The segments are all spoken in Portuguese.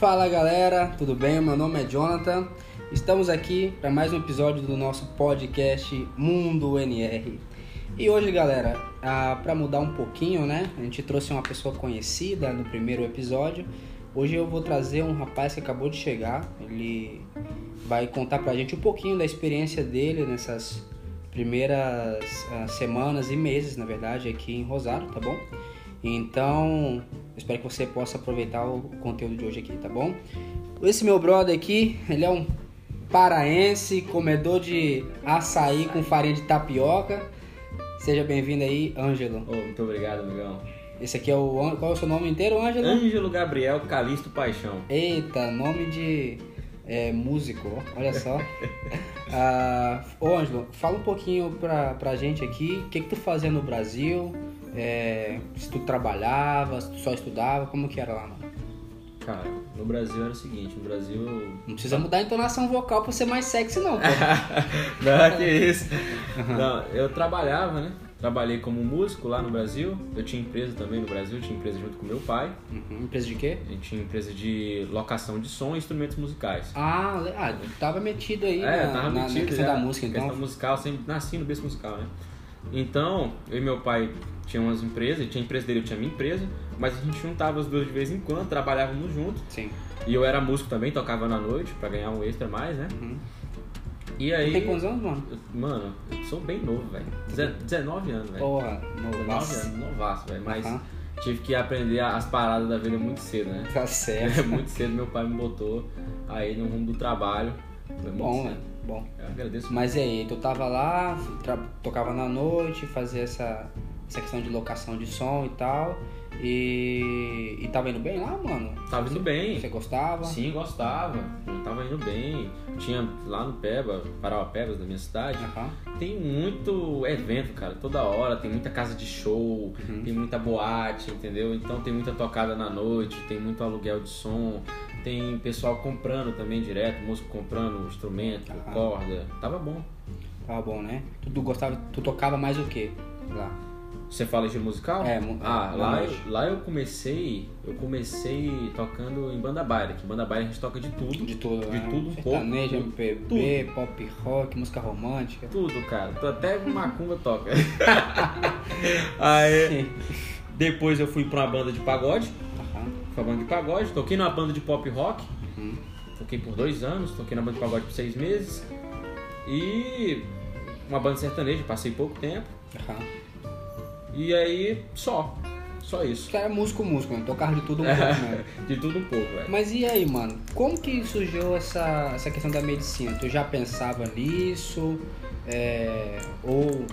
Fala galera, tudo bem? Meu nome é Jonathan. Estamos aqui para mais um episódio do nosso podcast Mundo NR. E hoje, galera, ah, para mudar um pouquinho, né? A gente trouxe uma pessoa conhecida no primeiro episódio. Hoje eu vou trazer um rapaz que acabou de chegar. Ele vai contar pra gente um pouquinho da experiência dele nessas primeiras ah, semanas e meses, na verdade, aqui em Rosário, tá bom? Então, espero que você possa aproveitar o conteúdo de hoje aqui, tá bom? Esse meu brother aqui, ele é um paraense, comedor de açaí com farinha de tapioca. Seja bem-vindo aí, Ângelo. Oh, muito obrigado, amigão. Esse aqui é o. Qual é o seu nome inteiro, Ângelo? Ângelo Gabriel Calixto Paixão. Eita, nome de é, músico, olha só. ah, ô, Ângelo, fala um pouquinho pra, pra gente aqui, o que, que tu fazia no Brasil? É, se tu trabalhava, se tu só estudava, como que era lá, mano? Cara, no Brasil era o seguinte, no Brasil. Não precisa mudar a entonação vocal pra ser mais sexy, não, pô. não, que isso. Não, eu trabalhava, né? Trabalhei como músico lá no Brasil. Eu tinha empresa também no Brasil, eu tinha empresa junto com meu pai. Uhum, Empresa de quê? A gente tinha empresa de locação de som e instrumentos musicais. Ah, ah, tava metido aí É, na, tava na- na metido questão já. da música, então. Questão musical, sempre nasci no berço musical, né? Então, eu e meu pai tinha umas empresas, tinha a empresa dele, eu tinha a minha empresa, mas a gente juntava as duas de vez em quando, trabalhávamos juntos. Sim. E eu era músico também, tocava na noite pra ganhar um extra mais, né? Uhum. E aí. Tem quantos anos, mano? eu- Mano, eu sou bem novo, velho. Deze- 19 anos, velho. Porra, 19 novaço. anos, novaço, velho. Mas Aham. tive que aprender as paradas da vida muito cedo, né? Tá certo. muito cedo meu pai me botou aí no rumo do trabalho. Foi muito Bom, cedo. mano. Bom. Eu agradeço Mas e aí, tu tava lá, tocava na noite, fazia essa, essa questão de locação de som e tal. E, e tava indo bem lá, mano? Tava indo bem. Você gostava? Sim, gostava. Eu tava indo bem. Tinha lá no Peba, Parauapebas, da minha cidade, tem muito evento, cara, toda hora. Tem muita casa de show, Uhum. tem muita boate, entendeu? Então tem muita tocada na noite, tem muito aluguel de som. Tem pessoal comprando também direto, músico comprando instrumento, corda. Tava bom. Tava bom, né? Tu, tu gostava, tu tocava mais o quê lá? Você fala estilo musical? É, Ah, é, lá, eu, lá eu comecei, eu comecei tocando em banda baile, que banda baile a gente toca de tudo. De tudo, De né? tudo um pouco. Sertanejo, tudo, MPB, pop rock, música romântica. Tudo, cara. Até macumba toca. Aí, depois eu fui pra uma banda de pagode. Aham. Foi uma banda de pagode. Toquei numa banda de pop rock. Uhum. Toquei por dois anos. Toquei na banda de pagode por seis meses. E uma banda sertaneja. Passei pouco tempo. Aham. E aí, só. Só isso. Os caras é músico, músico, né? Tocava de tudo um pouco, né? De tudo um pouco, velho. Mas e aí, mano? Como que surgiu essa, essa questão da medicina? Tu já pensava nisso? É, ou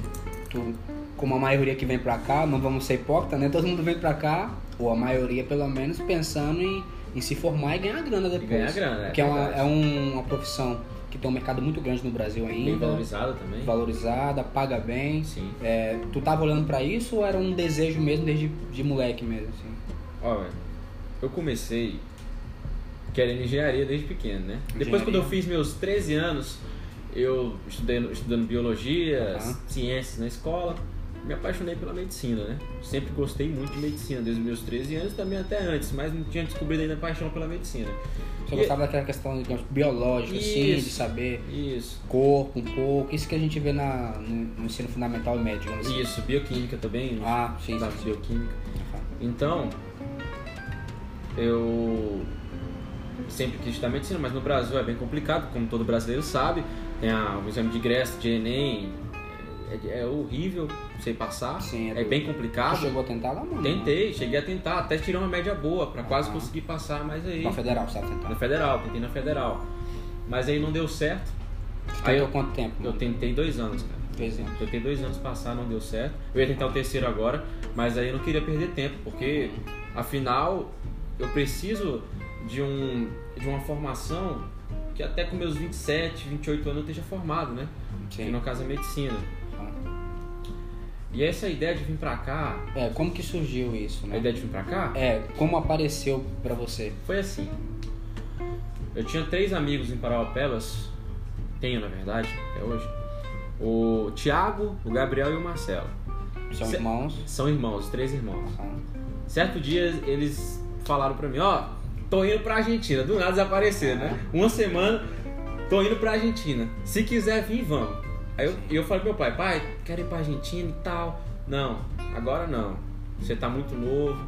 tu, como a maioria que vem pra cá, não vamos ser hipócritas, né? Todo mundo vem pra cá, ou a maioria pelo menos, pensando em, em se formar e ganhar grana depois. ganhar grana, é Que é, uma, é um- uma profissão que tem um mercado muito grande no Brasil Bem ainda. valorizada também. Valorizada, paga bem. Sim. É, tu tava olhando pra isso ou era um desejo mesmo desde de moleque mesmo? Assim? Velho, eu comecei querendo engenharia desde pequeno, né? Depois, Engenharia. quando eu fiz meus 13 anos, eu estudei estudando biologia, Aham. ciências na escola, me apaixonei pela medicina, né? Sempre gostei muito de medicina, desde os meus 13 anos, também até antes, mas não tinha descobrido ainda a paixão pela medicina. Você E- gostava daquela questão digamos, biológica, assim, de Isso. saber Isso. corpo um pouco, isso que a gente vê na, no, no ensino fundamental e médio, assim. Isso, bioquímica também, Ah, sim, sim, bioquímica. Então, eu sempre quis estudar medicina, mas no Brasil é bem complicado, como todo brasileiro sabe. Tem a, o exame de ingresso de Enem, é, é horrível você passar, Sim, é é, bem complicado. chegou a tentar lá, mano? Tentei, cheguei a tentar, até tirei uma média boa, pra quase conseguir passar, mas aí. Na federal, você tava Na federal, tentei na federal. Mas aí não deu certo. Aí Aí eu eu, quanto tempo? eu mano? tentei dois anos, cara. Dois anos. Tentei dois anos passar, não deu certo. Eu ia tentar o terceiro agora, mas aí eu não queria perder tempo, porque afinal eu preciso de, um, de uma formação que até com meus 27, 28 anos eu esteja formado, né? Que Sim. no caso é medicina. E essa ideia de vir pra cá, É, como que surgiu isso, a né? ideia de vir pra cá, É, como apareceu pra você? foi assim. Eu tinha três amigos em Parauapebas, tenho na verdade, até hoje. O Thiago, o Gabriel e o Marcelo. São Cê- irmãos? São irmãos, três irmãos. Aham. Certo dia eles falaram pra mim, ó, tô indo pra Argentina. Do nada desaparecer, né? Uma semana, tô indo pra Argentina. Se quiser vir, vamos. Aí eu, eu falei pro meu pai, pai, quero ir pra Argentina e tal. Não, agora não. Você tá muito novo,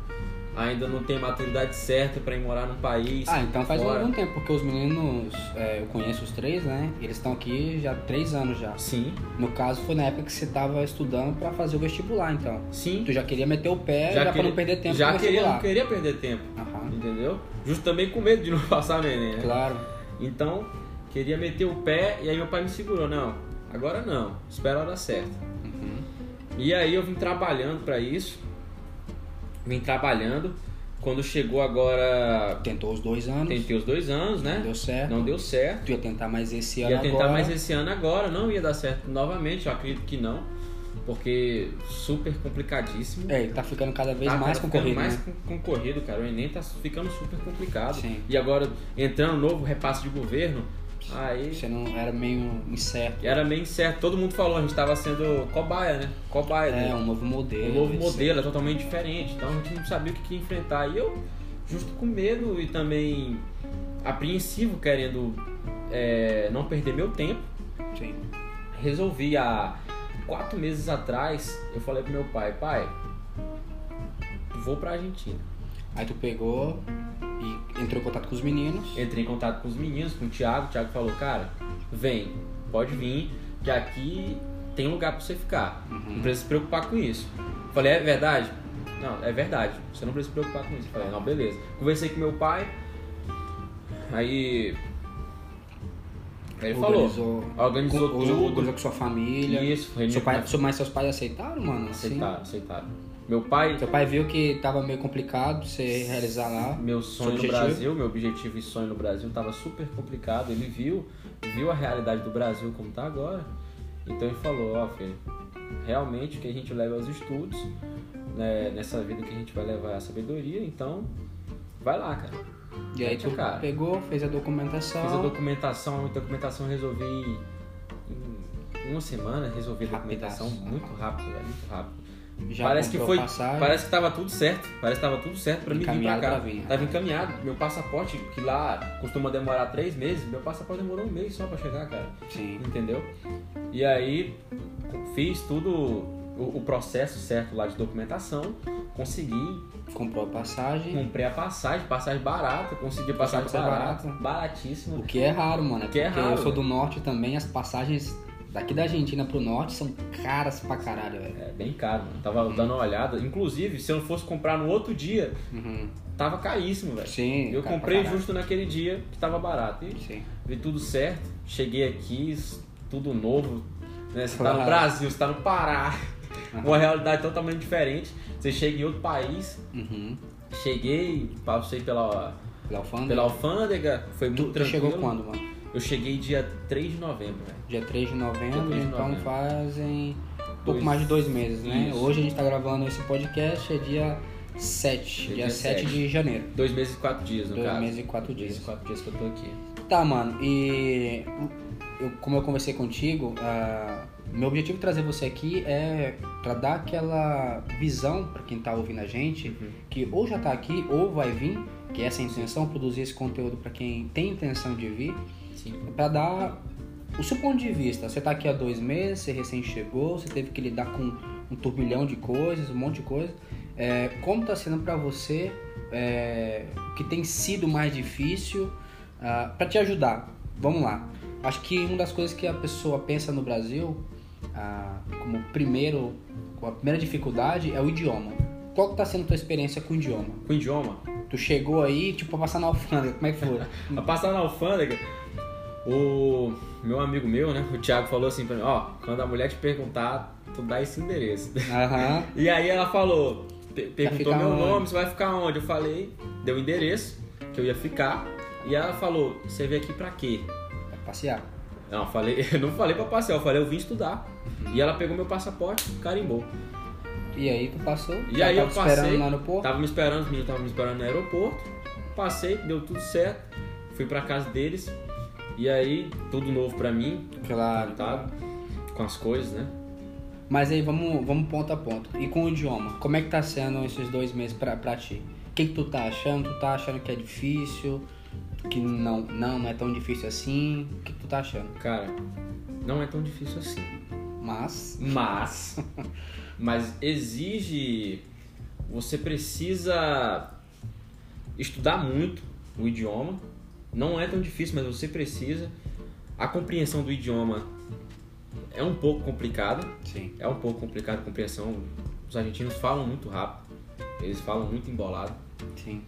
ainda não tem maturidade certa pra ir morar num país. Ah, então faz fora. algum tempo, porque os meninos, é, eu conheço os três, né? Eles estão aqui já há três anos já. Sim, No caso, foi na época que você tava estudando pra fazer o vestibular, então. sim. Tu já queria meter o pé já, pra queria- não perder tempo Já queria, não queria perder tempo, Aham, entendeu? Justo também com medo de não passar neném, né? claro. Então, queria meter o pé e aí meu pai me segurou. Não, agora não, espera a hora certa. Uhum. E aí eu vim trabalhando pra isso. Vim trabalhando. Quando chegou agora, Tentou os dois anos, tentei os dois anos, não né? deu certo. Não deu certo. Tu ia tentar mais esse ano Ia tentar agora. mais esse ano agora, não ia dar certo novamente, eu acredito que não. Porque super complicadíssimo. É, tá ficando cada vez Tá, mais cara, concorrido, mais né? con- concorrido, cara. O Enem tá ficando super complicado. Sim. E agora, entrando novo repasse de governo, aí Você não era meio incerto. era meio incerto. Todo mundo falou, a gente tava sendo cobaia, né? Cobaia. É, né? um novo modelo. um novo modelo, é totalmente diferente. Então a gente não sabia o que, enfrentar. E eu, justo com medo e também apreensivo, querendo é, não perder meu tempo, Sim. resolvi há quatro meses atrás, eu falei pro meu pai, pai, vou pra Argentina. Aí tu pegou e entrou em contato com os meninos. Entrei em contato com os meninos, com o Thiago, o Thiago falou, cara, vem, pode vir, que aqui tem lugar pra você ficar. Não precisa se preocupar com isso. Falei, é verdade? Não, é verdade. Você não precisa se preocupar com isso. Falei, não, beleza. Conversei com meu pai, aí. Aí ele falou. Organizou, Organizou com- tudo. Organizou com sua família. Isso, Seu pai, mas seus pais aceitaram, mano? Assim? Aceitaram, aceitaram. Meu pai, Seu pai viu que tava meio complicado você realizar lá. meu sonho no? Brasil, meu objetivo e sonho no Brasil tava super complicado. Ele viu, viu a realidade do Brasil como tá agora. Então ele falou, ó filho, realmente o que a gente leva aos estudos, né, nessa vida que a gente vai levar a sabedoria, então vai lá, cara. E aí tu a cara. pegou, fez a documentação. Fiz a documentação, a documentação eu resolvi em uma semana, resolvi a documentação muito rápido, velho, muito rápido. Já parece que foi, passagem. parece que tava tudo certo, parece que tava tudo certo pra mim vir Encaminhado cá. pra vir. Tava encaminhado, meu passaporte que lá costuma demorar três meses, meu passaporte demorou um mês só pra chegar, cara. Sim. Entendeu? E aí fiz tudo o, o processo certo lá de documentação, consegui, Comprou a passagem. comprei a passagem, passagem barata, consegui passagem Passagem barata, barata. baratíssima. O que é raro, mano. É O que é raro, eu sou do norte também, as passagens daqui da Argentina pro norte são caras pra caralho, velho. É bem caro, mano. Tava dando uma olhada. Inclusive, se eu não fosse comprar no outro dia, Uhum. tava caríssimo, velho. Sim. Eu comprei justo naquele dia que tava barato. E Sim. vi tudo certo. Cheguei aqui, tudo novo. Né? Você tá no. Brasil, você tá no Pará. Uma realidade totalmente diferente. Você chega em outro país. Uhum. Cheguei, passei pela, Pela alfândega. pela alfândega. Foi muito Tu, tu tranquilo. chegou quando, mano? Eu cheguei dia 3 de novembro, velho. Dia 3 de novembro, Dia 3 de então novembro. fazem um pouco Dois- mais de dois meses, né? Isso. Hoje a gente tá gravando esse podcast, é dia 7, É dia, dia 7 sete. de janeiro. Dois meses e quatro dias, no Dois caso. meses e quatro Dois dias. e quatro dias que eu tô aqui. Tá, mano, e eu, como eu conversei contigo, ah, meu objetivo de trazer você aqui é pra dar aquela visão pra quem tá ouvindo a gente, Uhum. que ou já tá aqui ou vai vir, que essa é a intenção, produzir esse conteúdo pra quem tem intenção de vir, Sim. para dar o seu ponto de vista. Você tá aqui há dois meses, você recém chegou, você teve que lidar com um turbilhão de coisas, um monte de coisa. É, como tá sendo para você é, o que tem sido mais difícil para te ajudar? Vamos lá. Acho que uma das coisas que a pessoa pensa no Brasil ah, como primeiro, a primeira dificuldade é o idioma. Qual que tá sendo a tua experiência com o idioma? Com idioma. Tu chegou aí, tipo, pra passar na alfândega, como é que foi? A passar na alfândega, o meu amigo meu, né, o Thiago falou assim pra mim, ó, quando a mulher te perguntar, tu dá esse endereço. Aham. E aí ela falou, pe- perguntou meu onde? nome, você vai ficar onde? Eu falei, deu o endereço que eu ia ficar. E ela falou, você veio aqui pra quê? Pra passear. Não, eu falei, eu não falei pra passear, eu falei, eu vim estudar. E ela pegou meu passaporte, carimbou. E aí tu passou? E aí tava eu te esperando passei, no aeroporto? tava me esperando, os meninos estavam me esperando no aeroporto. Passei, deu tudo certo. Fui pra casa deles. E aí, tudo novo pra mim, Claro. tá? Com as coisas, né? Mas aí vamos, vamos ponto a ponto. E com o idioma, como é que tá sendo esses dois meses pra, pra ti? que, que tu tá achando? Tu tá achando que é difícil? Que não, não, não é tão difícil assim? O que, que tu tá achando? Cara, não é tão difícil assim. Mas. Mas. mas exige. Você precisa estudar muito o idioma. Não é tão difícil, mas você precisa. A compreensão do idioma é um pouco complicada. Sim. É um pouco complicada a compreensão. Os argentinos falam muito rápido. Eles falam muito embolado. Sim.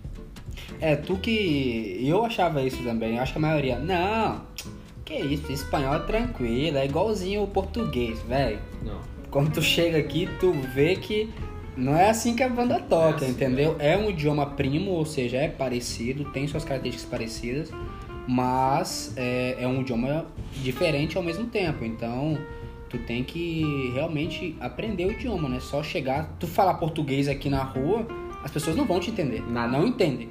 É, tu que. Eu achava isso também. Eu acho que a maioria. Não, que isso, espanhol é tranquilo, é igualzinho o português, velho. Não. Quando tu chega aqui, tu vê que não é assim que a banda toca, É assim, entendeu? É um idioma primo, ou seja, é parecido, tem suas características parecidas, mas é, é um idioma diferente ao mesmo tempo. Então, tu tem que realmente aprender o idioma, né? Só chegar, tu falar português aqui na rua, as pessoas não vão te entender. Não entendem.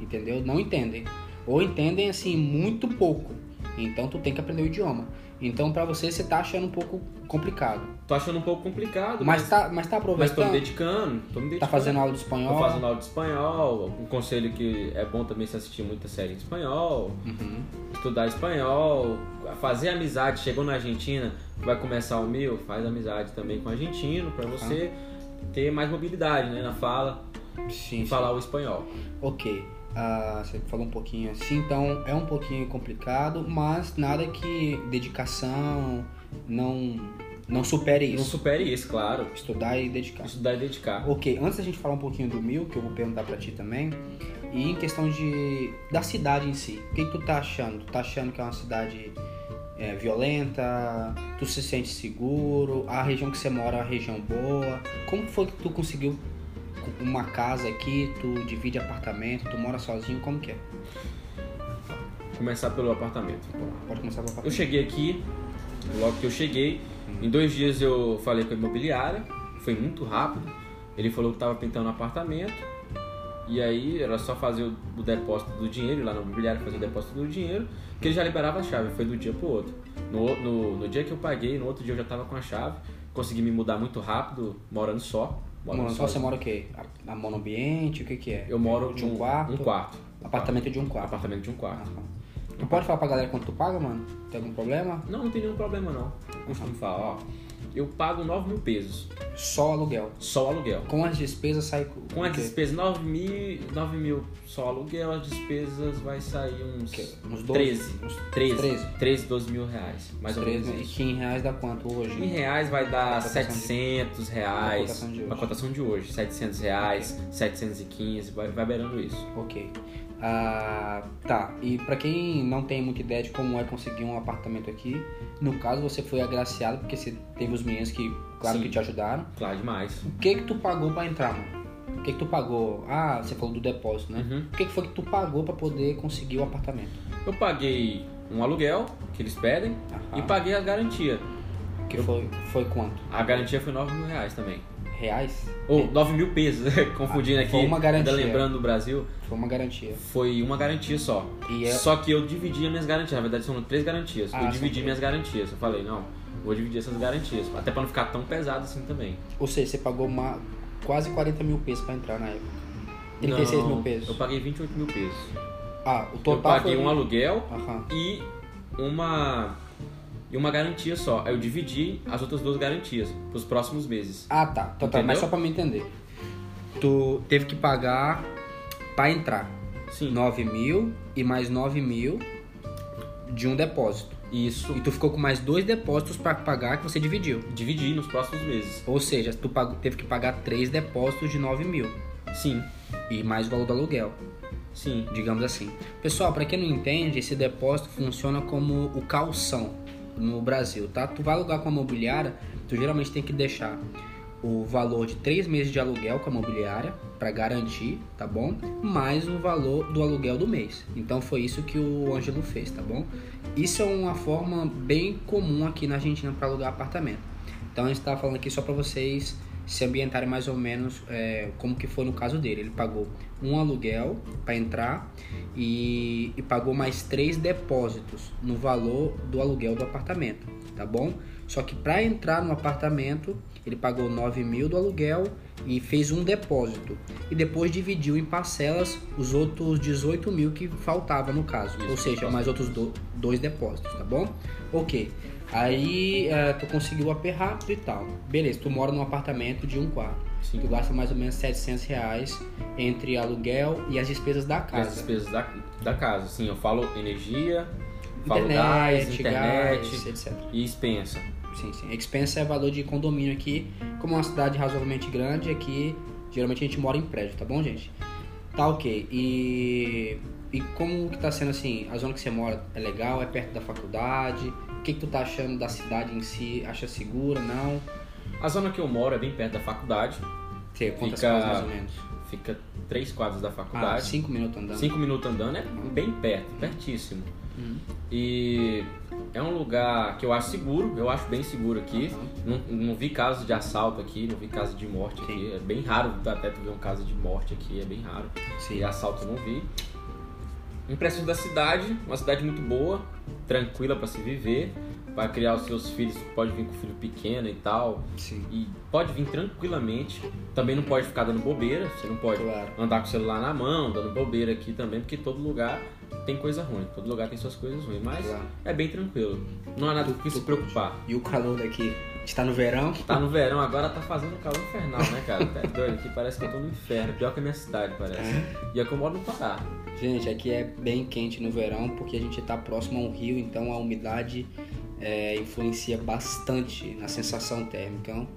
Entendeu? Não entendem. Ou entendem assim muito pouco. Então tu tem que aprender o idioma. Então pra você você tá achando um pouco complicado. Tô achando um pouco complicado, Mas mas, tá, mas tá mas tô me aproveitando. dedicando. Tô me dedicando. Tá fazendo aula de Tô espanhol. fazendo aula de espanhol. Um conselho que é bom também se assistir muita série em espanhol. Uhum. Estudar espanhol. Fazer amizade. Chegou na Argentina, vai começar o meu, faz amizade também com o argentino pra você ter mais mobilidade né, na fala Sim, e falar o espanhol. Ok. Ah, você falou um pouquinho assim, então é um pouquinho complicado, mas nada que dedicação não, não supere Não isso. supere isso, claro. Estudar e dedicar. Estudar e dedicar. Ok, antes da gente falar um pouquinho do Mil, que eu vou perguntar pra ti também, e em questão de da cidade em si, o que, que tu tá achando? Tu tá achando que é uma cidade é, violenta? Tu se sente seguro? A região que você mora é uma região boa? Como foi que tu conseguiu uma casa aqui? Tu divide apartamento? Tu mora sozinho? Como que é? Começar pelo apartamento. Pode começar pelo Eu apartamento. cheguei aqui, logo que eu cheguei, em dois dias eu falei com a imobiliária, foi muito rápido. Ele falou que estava pintando um apartamento, e aí era só fazer o, depósito do dinheiro, ir lá na imobiliária fazer o depósito do dinheiro, que ele já liberava a chave, foi do dia pro outro. No, no, no dia que eu paguei, no outro dia eu já estava com a chave, consegui me mudar muito rápido, morando só. Mano, só. você mora o quê? A, a monoambiente? O que que é? Eu moro de um num- quarto? Um quarto. Apartamento de um quarto. Apartamento de um quarto. Aham. Tu pode falar pra galera quanto tu paga, mano? Tem algum problema? Não, não tem nenhum problema não. Costumo falar, ó, eu pago 9 mil pesos, Só aluguel. só o aluguel. Com as despesas sai. Com as despesas, 9 mil, 9 mil só aluguel, as despesas vai sair uns? Uns 12? 13, Uns 13, 13? 13, 12 mil reais, mais ou menos 13, e isso. 15 reais dá quanto hoje? Em reais vai dar cotação de- 700 reais, cotação de hoje. a cotação de hoje, 700 reais, 715, vai, vai beirando isso. Ok. Ah, tá. E pra quem não tem muita ideia de como é conseguir um apartamento aqui, no caso você foi agraciado porque você teve os meninos que, claro, Sim. que te ajudaram. Claro demais. O que que tu pagou pra entrar, mano? O que que tu pagou? Ah, você falou do depósito, né? Uhum. O que que foi que tu pagou pra poder conseguir o apartamento? Eu paguei um aluguel que eles pedem Aham. e paguei a garantia. Que foi, foi quanto? A garantia foi 9 mil reais também. Reais? Ou 9 mil pesos, confundindo Ah, aqui. foi uma garantia. Ainda lembrando do Brasil, Foi uma garantia. foi uma garantia só. E é- Só que eu dividi as minhas garantias. Na verdade, são três garantias. Ah, eu dividi três. minhas garantias. Eu falei, não, vou dividir essas garantias. Até pra não ficar tão pesado assim também. Ou seja, você pagou uma, quase 40 mil pesos pra entrar na época. 36 Não, mil pesos. Eu paguei 28 mil pesos. Ah, o eu total paguei foi... um aluguel Aham. e uma. E uma garantia só. Aí eu dividi as outras duas garantias pros próximos meses. Ah, tá. Então, tá. Entendeu? Mas só pra me entender. Tu teve que pagar pra entrar Sim. 9 mil e mais 9 mil de um depósito. Isso. E tu ficou com mais dois depósitos pra pagar que você dividiu. Dividi nos próximos meses. Ou seja, tu pagou, teve que pagar três depósitos de 9 mil. Sim. E mais o valor do aluguel. Sim. digamos assim. Pessoal, para quem não entende, esse depósito funciona como o calção no Brasil, tá? Tu vai alugar com a mobiliária, tu geralmente tem que deixar o valor de três meses de aluguel com a mobiliária para garantir, tá bom? Mais o valor do aluguel do mês. Então foi isso que o Ângelo fez, tá bom? Isso é uma forma bem comum aqui na Argentina para alugar apartamento. Então a gente está falando aqui só para vocês se ambientarem mais ou menos é, como que foi no caso dele. Ele pagou um aluguel para entrar e, e pagou mais três depósitos no valor do aluguel do apartamento, tá bom? Só que para entrar no apartamento, ele pagou 9 mil do aluguel e fez um depósito. E depois dividiu em parcelas os outros 18 mil que faltava no caso. Isso, Ou seja, mais outros do- dois depósitos, tá bom? Ok. Aí eh, tu conseguiu o AP rápido e tal. Beleza, tu mora num apartamento de um quarto. Sim. Tu gasta mais ou menos 700 reais entre aluguel e as despesas da E as casa. despesas da, da casa. Sim, eu falo energia, falo Internet, gás, internet gás, etc. e expensa. Sim, sim. Expensa é valor de condomínio aqui. Como é uma cidade razoavelmente grande, aqui geralmente a gente mora em prédio, tá bom, gente? Tá ok. E, e como que tá sendo assim? A zona que você mora é legal? É perto da faculdade? O que, que tu tá achando da cidade em si? Acha segura? Não? A zona que eu moro é bem perto da faculdade. Você quantas Fica- quadras mais ou menos? Fica três quadras da Ah, faculdade. cinco minutos andando. Cinco minutos andando é bem perto, pertíssimo. Uhum. E é um lugar que eu acho seguro, eu acho bem seguro aqui. Não, não vi casos de assalto aqui, não vi casos de morte aqui. Sim. É bem raro até tu ver um caso de morte aqui, é bem raro. Sim. E assalto eu não vi. Impressões da cidade, uma cidade muito boa, tranquila para se viver. Vai criar os seus filhos, pode vir com filho pequeno e tal. Sim. E pode vir tranquilamente. Também não pode ficar dando bobeira, você não pode Claro. andar com o celular na mão, dando bobeira aqui também, porque todo lugar tem coisa ruim, todo lugar tem suas coisas ruins, mas Claro. é bem tranquilo. Não há nada com que se preocupar. E o calor daqui? Está no verão? Tá no verão, agora tá fazendo calor infernal, né, cara? Tá doido aqui, parece que eu tô no inferno, pior que a minha cidade, parece. E é que eu moro no Pará. Gente, aqui é bem quente no verão porque a gente está próximo a um rio, então a umidade é, influencia bastante na sensação térmica. Então,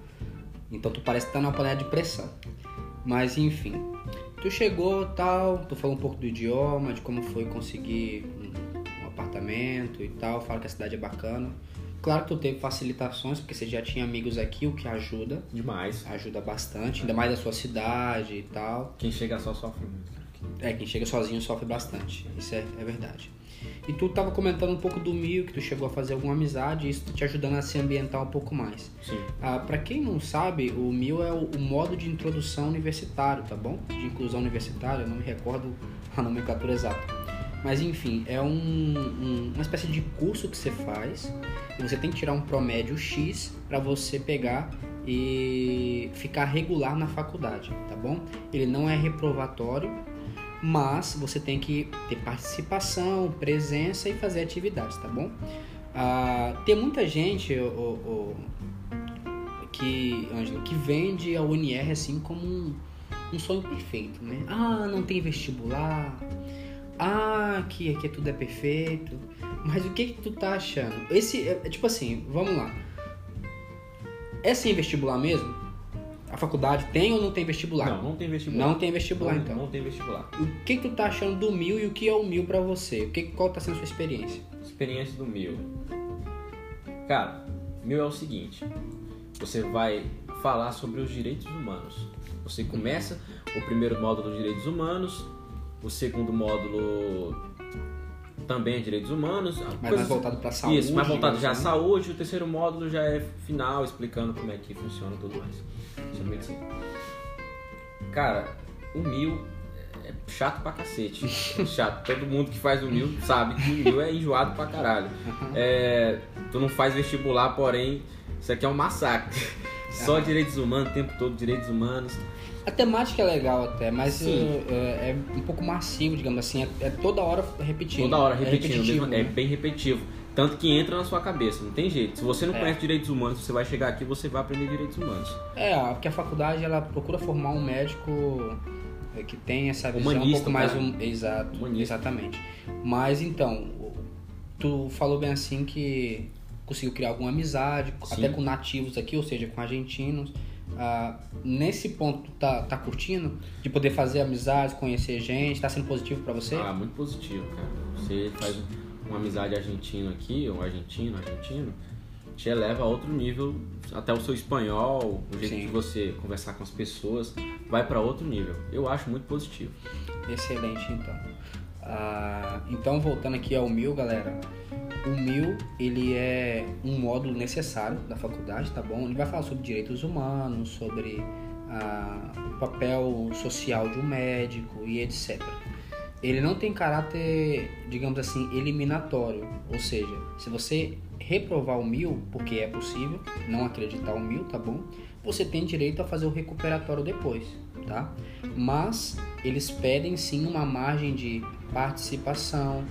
então tu parece que tá numa panela de pressão. Mas enfim, tu chegou tal, tu falou um pouco do idioma, de como foi conseguir um, um apartamento e tal, fala que a cidade é bacana. Claro que tu teve facilitações, porque você já tinha amigos aqui, o que ajuda, Demais. ajuda bastante, ainda mais da sua cidade e tal. Quem chega só sofre muito. É, quem chega sozinho sofre bastante. Isso é, é verdade. E tu tava comentando um pouco do Mil, que tu chegou a fazer alguma amizade, isso tá te ajudando a se ambientar um pouco mais. Sim. Ah, para quem não sabe, o Mil é o, o modo de introdução universitário, tá bom? De inclusão universitária, eu não me recordo a nomenclatura exata. Mas enfim, é um, um- uma espécie de curso que você faz e você tem que tirar um promédio X para você pegar e ficar regular na faculdade, tá bom? Ele não é reprovatório, mas você tem que ter participação, presença e fazer atividades, tá bom? Ah, tem muita gente o, o- o- que, Ângelo, que vende a UNR assim como um, um sonho perfeito, né? Ah, não tem vestibular. Ah, que aqui tudo é perfeito. Mas o que que tu tá achando? Esse, é, é tipo assim, vamos lá. É sem vestibular mesmo? A faculdade tem ou não tem vestibular? Não, não tem vestibular. Não tem vestibular, Não- então. Não tem vestibular. O que, tu tá achando do mil e o que é o mil pra você? O que, qual tá sendo a sua experiência? Experiência do mil. Cara, mil é o seguinte: você vai falar sobre os direitos humanos. Você começa o primeiro módulo de direitos humanos, o segundo módulo também é direitos humanos. Mas coisas- mais voltado pra saúde. Isso, mais voltado já à assim. saúde, o terceiro módulo já é final, explicando como é que funciona tudo mais. Sobre medicina. Cara, o mil é chato pra cacete. É chato. Todo mundo que faz o mil sabe que o mil é enjoado pra caralho. É, tu não faz vestibular, porém, isso aqui é um massacre. Só direitos humanos, o tempo todo direitos humanos. A temática é legal até, mas Sim. uh, é, é um pouco massivo, digamos assim. É, é toda hora repetindo. Toda hora É repetindo, é né? bem repetitivo. Tanto que entra na sua cabeça, não tem jeito. Se você não É. conhece direitos humanos, você vai chegar aqui e você vai aprender direitos humanos. É, porque a faculdade ela procura formar um médico é, que tem essa visão um Humanista, pouco mais cara. um, exato, Humanista. exatamente. Mas então, tu falou bem assim que conseguiu criar alguma amizade, Sim. até com nativos aqui, ou seja, com argentinos. Ah, nesse ponto, tá, tá curtindo de poder fazer amizades, conhecer gente, tá sendo positivo pra você? Ah, muito positivo, cara. Você faz uma amizade argentino aqui, um argentino, argentino, te eleva a outro nível, até o seu espanhol, o jeito Sim. de você conversar com as pessoas, vai pra outro nível. Eu acho muito positivo. Excelente, então. Ah, então, voltando aqui ao MIL, galera. O MIL, ele é um módulo necessário da faculdade, tá bom? Ele vai falar sobre direitos humanos, sobre ah, o papel social de um médico e etc. Ele não tem caráter, digamos assim, eliminatório. Ou seja, se você reprovar o mil, porque é possível, não acreditar o mil, tá bom? Você tem direito a fazer o recuperatório depois, tá? Mas eles pedem sim uma margem de participação,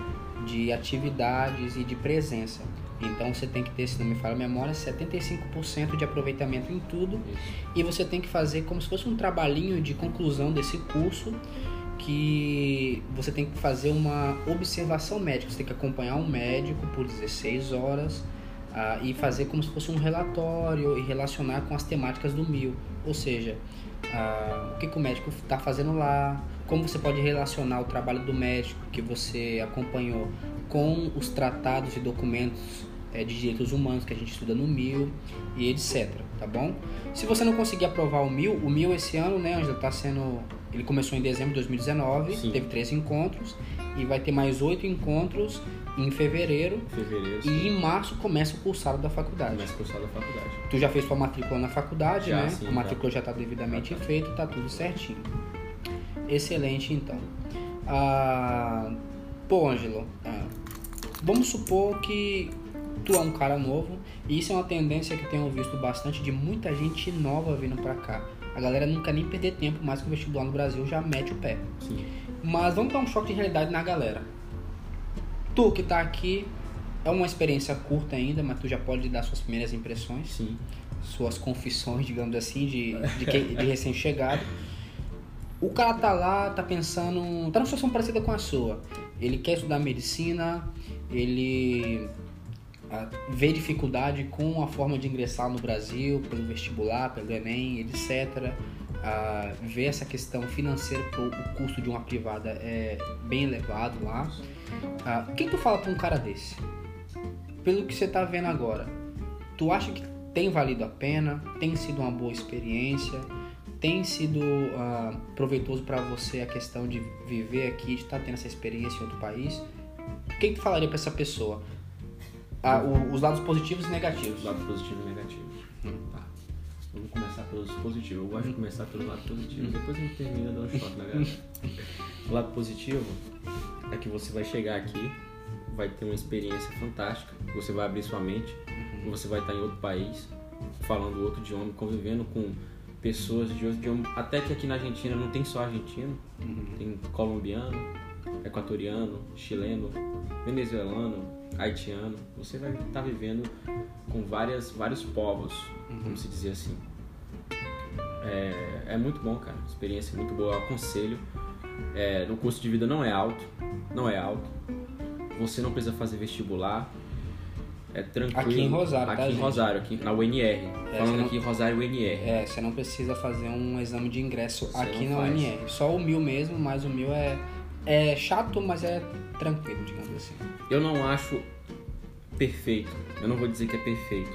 de atividades e de presença. Então você tem que ter, se não me falha a memória, 75% de aproveitamento em tudo. E você tem que fazer como se fosse um trabalhinho de conclusão desse curso que você tem que fazer uma observação médica. Você tem que acompanhar um médico por 16 horas uh, e fazer como se fosse um relatório e relacionar com as temáticas do mil. Ou seja, uh, o que, que o médico está fazendo lá, como você pode relacionar o trabalho do médico que você acompanhou com os tratados e documentos é, de direitos humanos que a gente estuda no MIL e etc, tá bom? Se você não conseguir aprovar o MIL, o MIL esse ano, né, já está sendo... Ele começou em dezembro de 2019, Sim. teve três encontros e vai ter mais oito encontros em fevereiro. Fevereiro. E em março começa o cursado da faculdade. Começa o cursado da faculdade. Tu já fez tua matrícula na faculdade, já, né? Sim, a matrícula já está devidamente tá. feita, tá tudo certinho. Excelente, então. Ah, pô, Ângelo, ah, vamos supor que tu é um cara novo e isso é uma tendência que tenho visto bastante de muita gente nova vindo para cá. A galera nunca nem perder tempo mais que o vestibular no Brasil já mete o pé. Sim. Mas vamos dar um choque de realidade na galera. Tu que tá aqui, é uma experiência curta ainda, mas tu já pode dar suas primeiras impressões. Sim. Suas confissões, digamos assim, de, de, de recém-chegado. O cara tá lá, tá pensando, tá numa situação parecida com a sua. Ele quer estudar medicina, ele ah, vê dificuldade com a forma de ingressar no Brasil, pelo vestibular, pelo Enem, etc. Vê essa questão financeira, o custo de uma privada é bem elevado lá. Uh, o que tu fala para um cara desse? Pelo que você tá vendo agora, tu acha que tem valido a pena? Tem sido uma boa experiência? tem sido uh, proveitoso para você a questão de viver aqui, de estar tá tendo essa experiência em outro país? O que, que tu falaria para essa pessoa? Ah, o, os lados positivos e negativos. Os lados positivos e negativos. Pelos positivos. Eu gosto de começar pelo lado positivo. Hum. Depois a gente termina dando um choque na galera. o lado positivo é que você vai chegar aqui, vai ter uma experiência fantástica, você vai abrir sua mente, uhum. você vai estar em outro país, falando outro idioma, convivendo com pessoas de outro idioma. Até que aqui na Argentina não tem só argentino, uhum. tem colombiano, equatoriano, chileno, venezuelano, haitiano. Você vai estar vivendo com várias, vários povos, uhum. vamos se dizer assim. É, é, muito bom, cara. Experiência muito boa. Eu aconselho. É, o custo de vida não é alto, não é alto. Você não precisa fazer vestibular é tranquilo. Aqui em Rosário, Aqui tá, em gente? Rosário, aqui na UNR. É, Falando não... aqui em Rosário UNR. É, você não precisa fazer um exame de ingresso você aqui na faz. UNR. Só o mil mesmo, mas o mil é, é chato, mas é tranquilo, digamos assim. Eu não acho perfeito. Eu não vou dizer que é perfeito.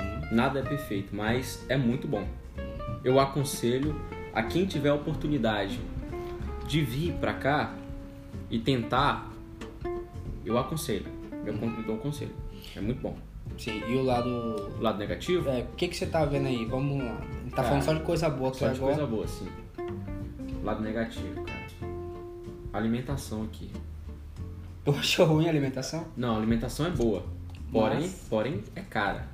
Uhum. Nada é perfeito, mas é muito bom. Eu aconselho a quem tiver a oportunidade de vir para cá e tentar, eu aconselho. Eu, dou um conselho. É muito bom. Sim, e o lado. O lado negativo? É, o que, que você tá vendo aí? Vamos lá. Tá cara, falando só de coisa boa Só de agora. coisa boa, sim. Lado negativo, cara. Alimentação aqui. Tu achou ruim a alimentação? Não, a alimentação é boa. Porém, porém é cara.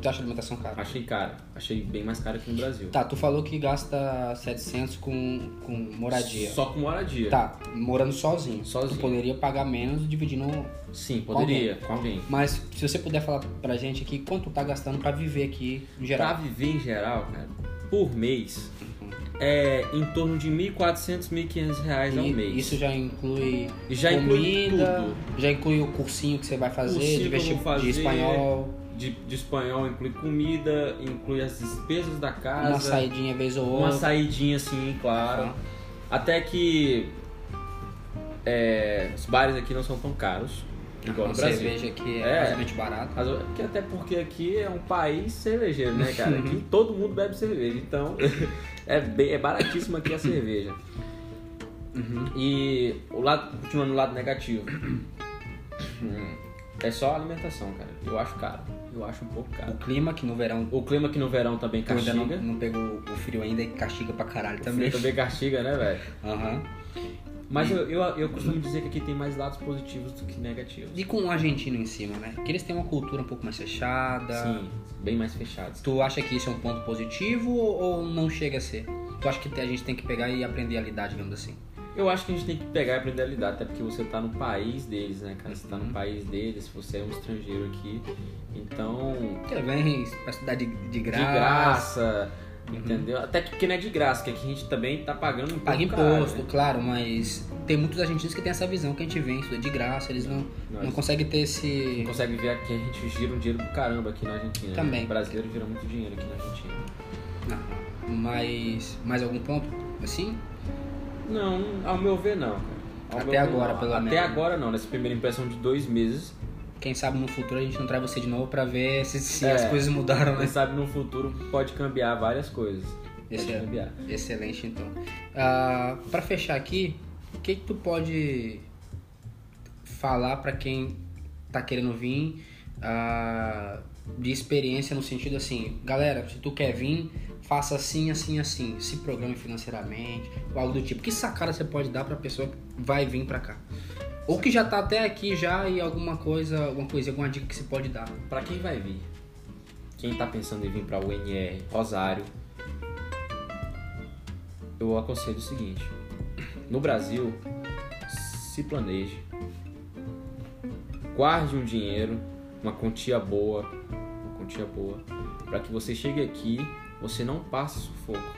Tu acha alimentação cara? Achei cara. Achei bem mais cara que no Brasil. Tá, tu falou que gasta 700 com, com moradia. Só com moradia. Tá, morando sozinho. Sozinho. Tu poderia pagar menos dividindo Sim, poderia, com alguém. com alguém. Mas se você puder falar pra gente aqui quanto tá gastando pra viver aqui em geral. Pra viver em geral, cara, por mês, é em torno de 1.400, 1.500 reais e ao mês. Isso já inclui já comida, inclui tudo. já inclui o cursinho que você vai fazer, de, fazer, de espanhol de, de espanhol inclui comida, inclui as despesas da casa. Uma saidinha vez ou outra. Uma saidinha, sim, claro. Até que é, os bares aqui não são tão caros. Igual a no Brasil. cerveja aqui é, É. relativamente barata. Mas, até porque aqui é um país cervejeiro, né, cara? Aqui todo mundo bebe cerveja, então é, bem, é baratíssimo aqui a cerveja. Uhum. E o lado, continuando no lado negativo, hum, é só a alimentação, cara. Eu acho caro. Eu acho um pouco caro. O clima que no verão O clima que no verão também castiga. não, não pegou o frio ainda e castiga pra caralho O também. frio também castiga, né, velho? Aham. Mas eu, eu, eu costumo dizer que aqui tem mais lados positivos do que negativos. E com o argentino em cima, né? Que eles têm uma cultura um pouco mais fechada. Sim, bem mais fechados. Tu acha que isso é um ponto positivo ou não chega a ser? Tu acha que a gente tem que pegar e aprender a lidar, digamos assim? Eu acho que a gente tem que pegar e aprender a lidar, até porque você tá no país deles, né, cara? Você tá no Uhum. país deles, você é um estrangeiro aqui. Então, Que vem pra estudar de, de de graça. graça, entendeu? Até que porque não é de graça, que aqui a gente também tá pagando um Paga imposto, né? claro, mas tem muitos argentinos que têm essa visão que a gente vem, estuda de graça, eles não, Nós não conseguem ter esse. não consegue ver que a gente gira um dinheiro do caramba aqui na Argentina. né? Também. O brasileiro gira muito dinheiro aqui na Argentina. Não. Mas. Mais algum ponto? Assim? Não, ao meu ver não. Ao Até ver, agora, não. pelo Até menos. agora não, nessa primeira impressão de dois meses. Quem sabe no futuro a gente não traz você de novo pra ver se, se É. as coisas mudaram, né? Quem sabe no futuro pode cambiar várias coisas. É- cambiar. Excelente, então. Ah, para fechar aqui, o que, que tu pode falar para quem tá querendo vir ah, de experiência no sentido assim, galera, se tu quer vir, faça assim, assim, assim, se programe financeiramente, ou algo do tipo. Que sacada você pode dar pra pessoa que vai vir pra cá? Ou que já tá até aqui já e alguma coisa, alguma coisa, alguma dica que você pode dar. Pra quem vai vir? Quem tá pensando em vir pra UNR, Rosário, eu aconselho o seguinte: no Brasil, se planeje, guarde um dinheiro, uma quantia boa, uma quantia boa, para que você chegue aqui, você não passe sufoco.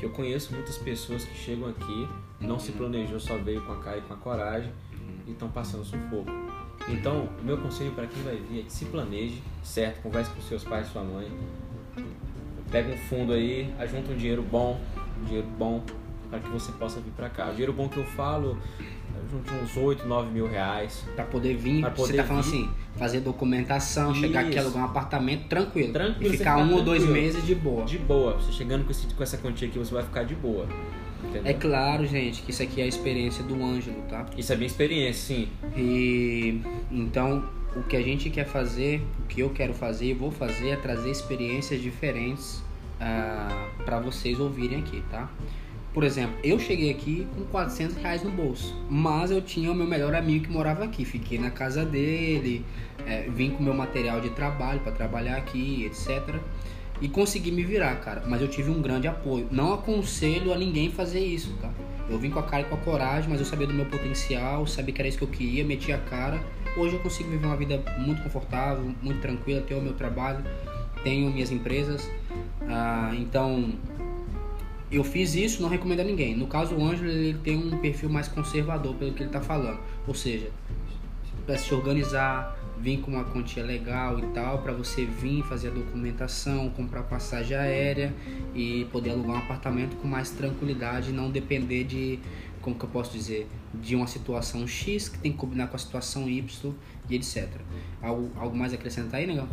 Que eu conheço muitas pessoas que chegam aqui, não se planejou, só veio com a cara e com a coragem e estão passando sufoco. Então, o meu conselho para quem vai vir é que se planeje, certo? Converse com seus pais e sua mãe. Pega um fundo aí, ajunta um dinheiro bom, um dinheiro bom, para que você possa vir para cá. O dinheiro bom que eu falo, junte uns 8, 9 mil reais. Pra poder vir, Pra você poder tá falando vir. assim, fazer documentação, chegar aqui, Isso. alugar um apartamento tranquilo. Tranquilo, E você ficar fica um ou dois meses de boa. De boa, você chegando com, esse, com essa quantia aqui, você vai ficar de boa. Entendeu? É claro, gente, que isso aqui é a experiência do Ângelo, tá? Isso é minha experiência, sim. E então o que a gente quer fazer, o que eu quero fazer e vou fazer é trazer experiências diferentes para vocês ouvirem aqui, tá? Por exemplo, eu cheguei aqui com 400 reais no bolso, mas eu tinha o meu melhor amigo que morava aqui, fiquei na casa dele, é, vim com meu material de trabalho para trabalhar aqui, etc. E consegui me virar, cara. Mas eu tive um grande apoio. Não aconselho a ninguém fazer isso, tá? Eu vim com a cara e com a coragem, mas eu sabia do meu potencial, sabia que era isso que eu queria, meti a cara. Hoje eu consigo viver uma vida muito confortável, muito tranquila, tenho o meu trabalho, tenho minhas empresas. Ah, então, eu fiz isso, não recomendo a ninguém. No caso, o Ângelo ele tem um perfil mais conservador, pelo que ele está falando. Ou seja, para se organizar, vir com uma quantia legal e tal, para você vir fazer a documentação, comprar passagem aérea e poder alugar um apartamento com mais tranquilidade, não depender de, como que eu posso dizer, de uma situação X que tem que combinar com a situação Y e etc. Algo, algo mais a acrescentar aí, negão?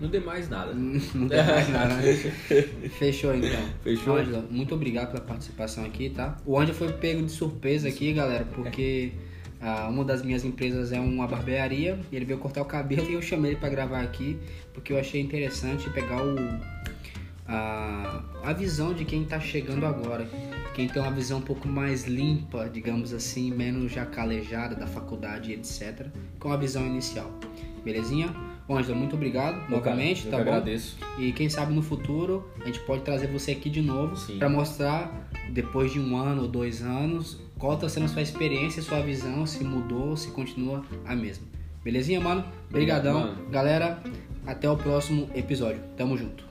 Não dê mais nada. Não tem mais nada, né? Fechou então. Fechou? Ângela, muito obrigado pela participação aqui, tá? O Ângelo foi pego de surpresa aqui, galera, porque ah, uma das minhas empresas é uma barbearia e ele veio cortar o cabelo e eu chamei ele para gravar aqui porque eu achei interessante pegar o a, a visão de quem tá chegando agora. Quem tem uma visão um pouco mais limpa, digamos assim, menos já calejada da faculdade, etc. Com a visão inicial. Belezinha? Bom, Ângela, muito obrigado novamente, eu tá bom? agradeço. E quem sabe no futuro a gente pode trazer você aqui de novo para mostrar, depois de um ano ou dois anos, qual está sendo a sua experiência, sua visão, se mudou, se continua a mesma. Belezinha, mano? Obrigadão. Galera, até o próximo episódio. Tamo junto.